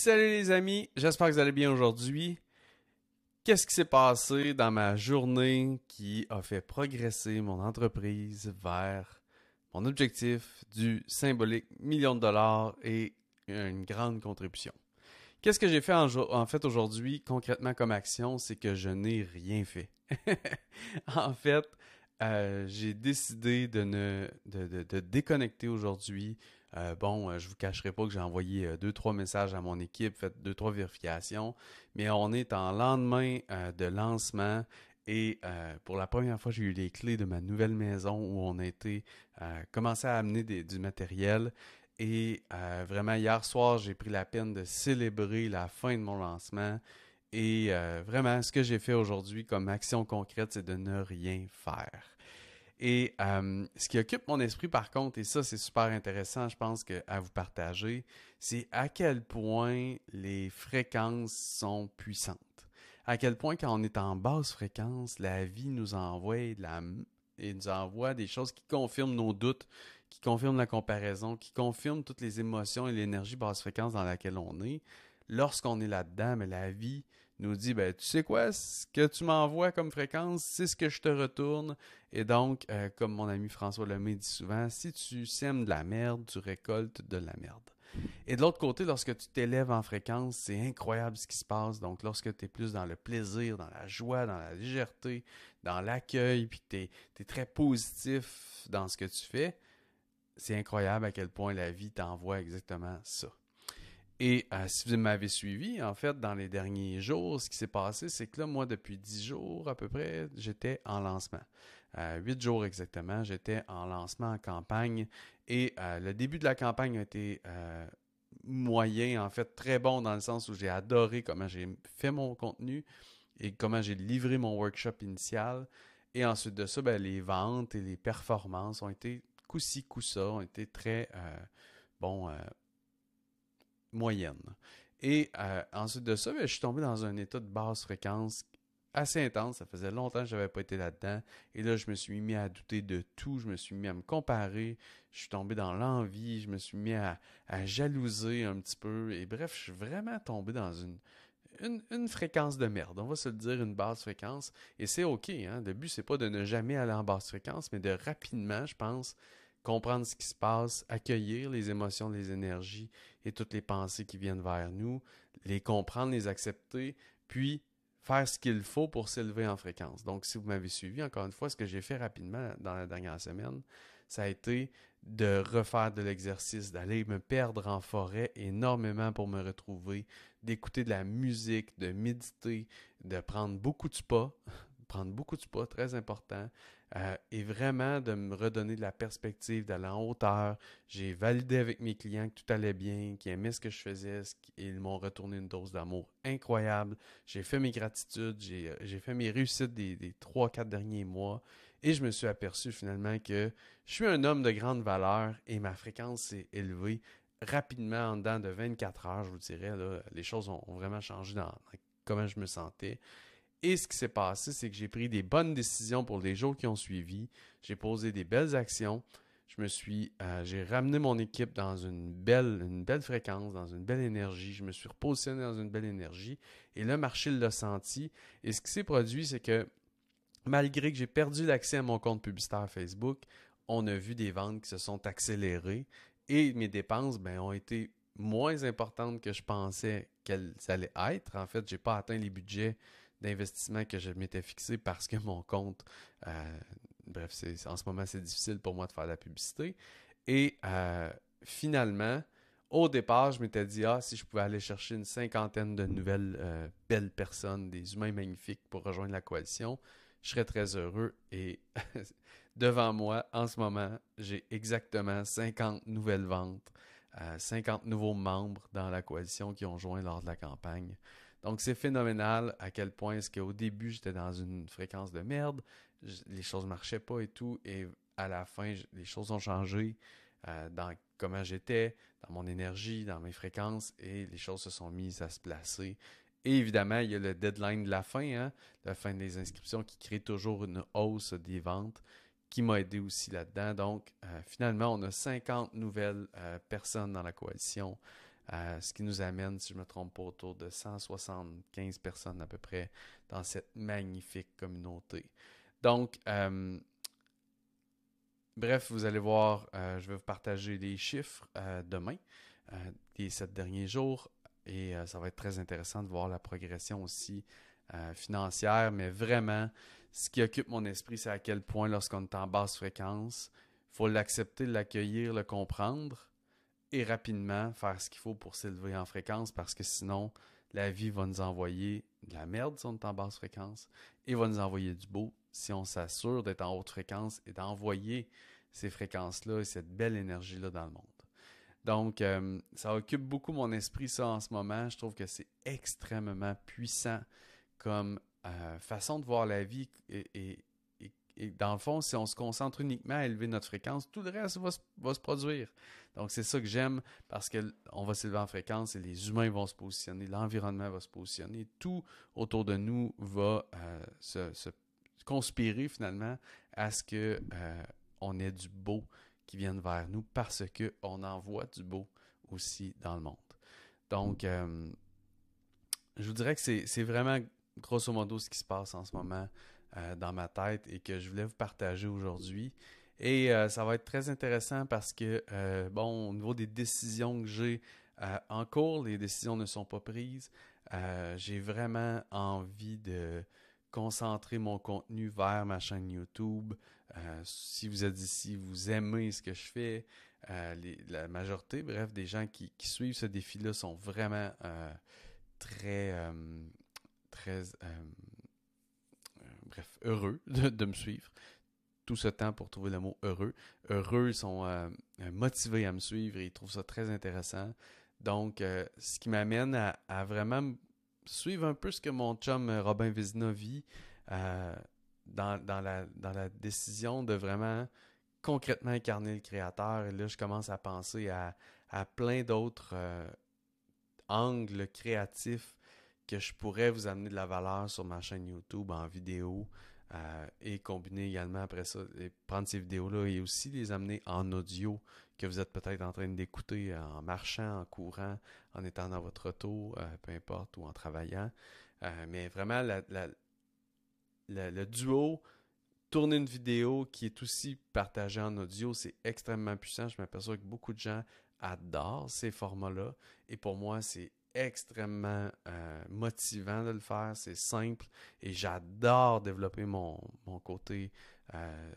Salut les amis, j'espère que vous allez bien aujourd'hui. Qu'est-ce qui s'est passé dans ma journée qui a fait progresser mon entreprise vers mon objectif du symbolique million de dollars et une grande contribution? Qu'est-ce que j'ai fait en, fait aujourd'hui concrètement comme action? C'est que je n'ai rien fait. en fait, euh, j'ai décidé de, ne, de, de, déconnecter aujourd'hui. Euh, bon, euh, je vous cacherai pas que j'ai envoyé deux, trois messages à mon équipe, fait deux, trois vérifications, mais on est en lendemain de lancement et pour la première fois, j'ai eu les clés de ma nouvelle maison où on a été commencé à amener du matériel. Et vraiment, hier soir, j'ai pris la peine de célébrer la fin de mon lancement. Et euh, vraiment, ce que j'ai fait aujourd'hui comme action concrète, c'est de ne rien faire. Et euh, ce qui occupe mon esprit, par contre, et ça, c'est super intéressant, je pense, que, à vous partager, c'est à quel point les fréquences sont puissantes. À quel point, quand on est en basse fréquence, la vie nous envoie et nous envoie des choses qui confirment nos doutes, qui confirment la comparaison, qui confirment toutes les émotions et l'énergie basse fréquence dans laquelle on est lorsqu'on est là-dedans, mais la vie nous dit, ben, tu sais quoi, ce que tu m'envoies comme fréquence, c'est ce que je te retourne. Et donc, euh, comme mon ami François Lemay dit souvent, si tu sèmes de la merde, tu récoltes de la merde. Et de l'autre côté, lorsque tu t'élèves en fréquence, c'est incroyable ce qui se passe. Donc, lorsque tu es plus dans le plaisir, dans la joie, dans la légèreté, dans l'accueil, puis tu es, très positif dans ce que tu fais, c'est incroyable à quel point la vie t'envoie exactement ça. Et euh, si vous m'avez suivi, en fait, dans les derniers jours, ce qui s'est passé, c'est que là, moi, depuis dix jours à peu près, j'étais en lancement. Euh, huit jours exactement, j'étais en lancement en campagne. Et euh, le début de la campagne a été moyen, en fait, très bon dans le sens où j'ai adoré comment j'ai fait mon contenu et comment j'ai livré mon workshop initial. Et ensuite de ça, ben, les ventes et les performances ont été coup-ci, ont été très, bon, moyenne. Et euh, ensuite de ça, ben, je suis tombé dans un état de basse fréquence assez intense. Ça faisait longtemps que je n'avais pas été là-dedans. Et là, je me suis mis à douter de tout. Je me suis mis à me comparer. Je suis tombé dans l'envie. Je me suis mis à, jalouser un petit peu. Et bref, je suis vraiment tombé dans une, une, fréquence de merde. On va se le dire, une basse fréquence. Et c'est OK. Hein? Le but, c'est pas de ne jamais aller en basse fréquence, mais de rapidement, je pense, comprendre ce qui se passe, accueillir les émotions, les énergies et toutes les pensées qui viennent vers nous, les comprendre, les accepter, puis faire ce qu'il faut pour s'élever en fréquence. Donc, si vous m'avez suivi, encore une fois, ce que j'ai fait rapidement dans la dernière semaine, ça a été de refaire de l'exercice, d'aller me perdre en forêt énormément pour me retrouver, d'écouter de la musique, de méditer, de prendre beaucoup de spa, prendre beaucoup de spa, très important, euh, et vraiment de me redonner de la perspective, d'aller en hauteur. J'ai validé avec mes clients que tout allait bien, qu'ils aimaient ce que je faisais, ils m'ont retourné une dose d'amour incroyable. J'ai fait mes gratitudes, j'ai euh, fait mes réussites des trois, quatre derniers mois, et je me suis aperçu finalement que je suis un homme de grande valeur et ma fréquence s'est élevée rapidement en dedans de 24 heures, je vous dirais. les choses ont, vraiment changé dans comment je me sentais. Et ce qui s'est passé, c'est que j'ai pris des bonnes décisions pour les jours qui ont suivi. J'ai posé des belles actions. Je me suis, euh, j'ai ramené mon équipe dans une belle, une belle fréquence, dans une belle énergie. Je me suis repositionné dans une belle énergie. Et le marché l'a senti. Et ce qui s'est produit, c'est que malgré que j'ai perdu l'accès à mon compte publicitaire Facebook, on a vu des ventes qui se sont accélérées et mes dépenses ben, ont été moins importantes que je pensais qu'elles allaient être. En fait, je n'ai pas atteint les budgets d'investissement que je m'étais fixé parce que mon compte, euh, bref, en ce moment, c'est difficile pour moi de faire de la publicité. Et euh, finalement, au départ, je m'étais dit, ah, si je pouvais aller chercher une cinquantaine de nouvelles euh, belles personnes, des humains magnifiques pour rejoindre la coalition, je serais très heureux. Et devant moi, en ce moment, j'ai exactement 50 nouvelles ventes, 50 nouveaux membres dans la coalition qui ont joint lors de la campagne. Donc, c'est phénoménal à quel point est-ce qu'au début, j'étais dans une fréquence de merde, les choses marchaient pas et tout, et à la fin, les choses ont changé euh, dans comment j'étais, dans mon énergie, dans mes fréquences, et les choses se sont mises à se placer. Et évidemment, il y a le deadline de la fin, hein, la fin des inscriptions qui crée toujours une hausse des ventes qui m'a aidé aussi là-dedans. Donc, euh, finalement, on a 50 nouvelles euh, personnes dans la coalition ce qui nous amène, si je ne me trompe pas, autour de 175 personnes à peu près dans cette magnifique communauté. Donc, bref, vous allez voir, je vais vous partager les chiffres demain, des sept derniers jours, et ça va être très intéressant de voir la progression aussi financière, mais vraiment, ce qui occupe mon esprit, c'est à quel point lorsqu'on est en basse fréquence, il faut l'accepter, l'accueillir, le comprendre et rapidement faire ce qu'il faut pour s'élever en fréquence parce que sinon, la vie va nous envoyer de la merde si on est en basse fréquence et va nous envoyer du beau si on s'assure d'être en haute fréquence et d'envoyer ces fréquences-là et cette belle énergie-là dans le monde. Donc, euh, ça occupe beaucoup mon esprit, ça, en ce moment. Je trouve que c'est extrêmement puissant comme euh, façon de voir la vie et, dans le fond, si on se concentre uniquement à élever notre fréquence, tout le reste va se, produire. Donc, c'est ça que j'aime parce qu'on va s'élever en fréquence et les humains vont se positionner, l'environnement va se positionner, tout autour de nous va euh, se, conspirer finalement à ce que euh, on ait du beau qui vienne vers nous parce qu'on envoie du beau aussi dans le monde. Donc, je vous dirais que c'est vraiment grosso modo ce qui se passe en ce moment euh, dans ma tête et que je voulais vous partager aujourd'hui. Et euh, ça va être très intéressant parce que, euh, bon, au niveau des décisions que j'ai en cours, les décisions ne sont pas prises. j'ai vraiment envie de concentrer mon contenu vers ma chaîne YouTube. si vous êtes ici, vous aimez ce que je fais. la majorité, bref, des gens qui, qui suivent ce défi-là sont vraiment très très, bref, heureux de, me suivre. Tout ce temps pour trouver le mot heureux. Heureux, ils sont euh, motivés à me suivre et ils trouvent ça très intéressant. Donc, ce qui m'amène à, vraiment suivre un peu ce que mon chum Robin Vézina vit dans, dans, la, dans la décision de vraiment concrètement incarner le créateur. Et là, je commence à penser à, à plein d'autres angles créatifs que je pourrais vous amener de la valeur sur ma chaîne YouTube en vidéo euh, et combiner également après ça, prendre ces vidéos-là et aussi les amener en audio que vous êtes peut-être en train d'écouter en marchant, en courant, en étant dans votre auto, euh, peu importe, ou en travaillant. Euh, mais vraiment, le duo, tourner une vidéo qui est aussi partagée en audio, c'est extrêmement puissant. Je m'aperçois que beaucoup de gens adorent ces formats-là. Et pour moi, c'est extrêmement euh, motivant de le faire. C'est simple et j'adore développer mon, côté, euh,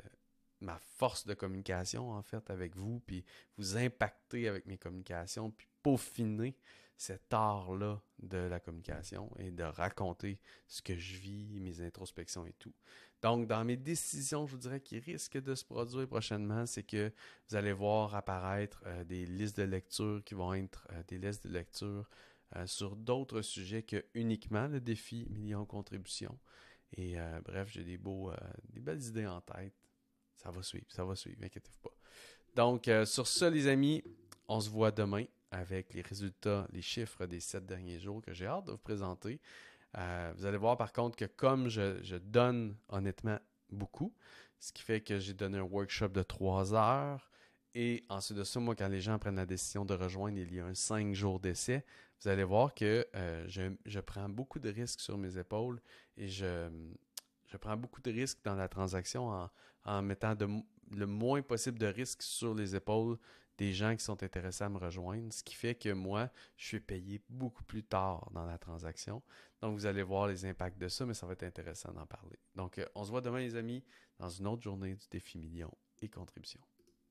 ma force de communication en fait avec vous, puis vous impacter avec mes communications, puis peaufiner cet art-là de la communication et de raconter ce que je vis, mes introspections et tout. Donc, dans mes décisions, je vous dirais qui risquent de se produire prochainement, c'est que vous allez voir apparaître euh, des listes de lecture qui vont être des listes de lecture euh, sur d'autres sujets que uniquement le défi million contributions. Et euh, bref, j'ai des beaux, euh, des belles idées en tête. Ça va suivre, ça va suivre, inquiétez-vous pas. Donc, sur ce, les amis, on se voit demain avec les résultats, les chiffres des sept derniers jours que j'ai hâte de vous présenter. vous allez voir par contre que comme je, je, donne honnêtement beaucoup, ce qui fait que j'ai donné un workshop de trois heures. Et ensuite de ça, moi, quand les gens prennent la décision de rejoindre, il y a un cinq jours d'essai vous allez voir que euh, je, prends beaucoup de risques sur mes épaules et je, je prends beaucoup de risques dans la transaction en, mettant le moins possible de risques sur les épaules des gens qui sont intéressés à me rejoindre, ce qui fait que moi, je suis payé beaucoup plus tard dans la transaction. Donc, vous allez voir les impacts de ça, mais ça va être intéressant d'en parler. Donc, euh, on se voit demain, les amis, dans une autre journée du défi million et contribution.